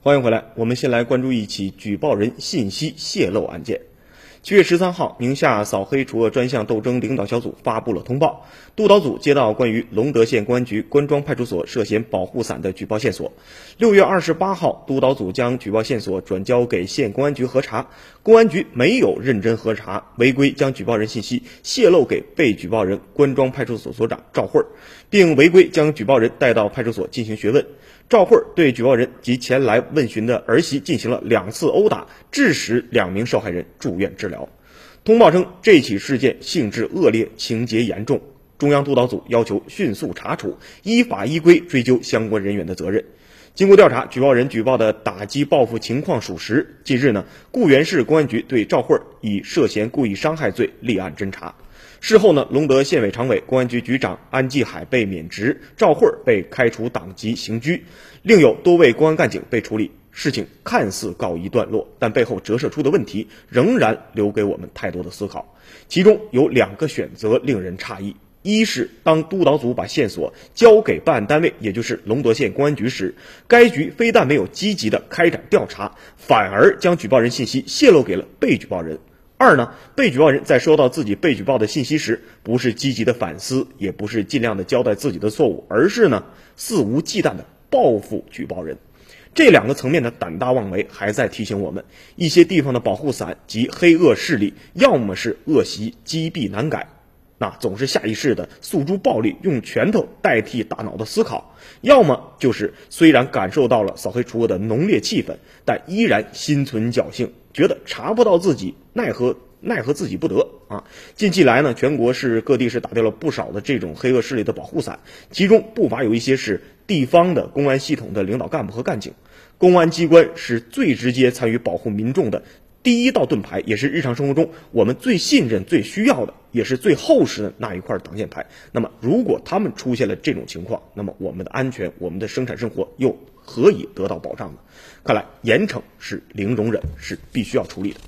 欢迎回来，我们先来关注一起举报人信息泄露案件。七月十三号，宁夏扫黑除恶专项斗争领导小组发布了通报。督导组接到关于隆德县公安局关庄派出所涉嫌保护伞的举报线索。六月二十八号，督导组将举报线索转交给县公安局核查，公安局没有认真核查，违规将举报人信息泄露给被举报人关庄派出所所长赵慧儿，并违规将举报人带到派出所进行询问。赵慧对举报人及前来问询的儿媳进行了两次殴打，致使两名受害人住院治疗。通报称，这起事件性质恶劣，情节严重，中央督导组要求迅速查处，依法依规追究相关人员的责任。经过调查，举报人举报的打击报复情况属实。近日呢，固原市公安局对赵慧以涉嫌故意伤害罪立案侦查。事后呢，隆德县委常委、公安局局长安继海被免职，赵慧被开除党籍刑拘，另有多位公安干警被处理。事情看似告一段落，但背后折射出的问题仍然留给我们太多的思考。其中有两个选择令人诧异：一是当督导组把线索交给办案单位，也就是隆德县公安局时，该局非但没有积极的开展调查，反而将举报人信息泄露给了被举报人。二呢，被举报人在收到自己被举报的信息时，不是积极的反思，也不是尽量的交代自己的错误，而是呢肆无忌惮的报复举报人。这两个层面的胆大妄为，还在提醒我们，一些地方的保护伞及黑恶势力，要么是恶习积弊难改，那总是下意识的诉诸暴力，用拳头代替大脑的思考；要么就是虽然感受到了扫黑除恶的浓烈气氛，但依然心存侥幸。觉得查不到自己，奈何奈何自己不得啊！近期来呢，全国是各地是打掉了不少的这种黑恶势力的保护伞，其中不乏有一些是地方的公安系统的领导干部和干警。公安机关是最直接参与保护民众的第一道盾牌，也是日常生活中我们最信任、最需要的，也是最厚实的那一块挡箭牌。那么，如果他们出现了这种情况，那么我们的安全、我们的生产生活又何以得到保障呢？看来严惩是零容忍，是必须要处理的。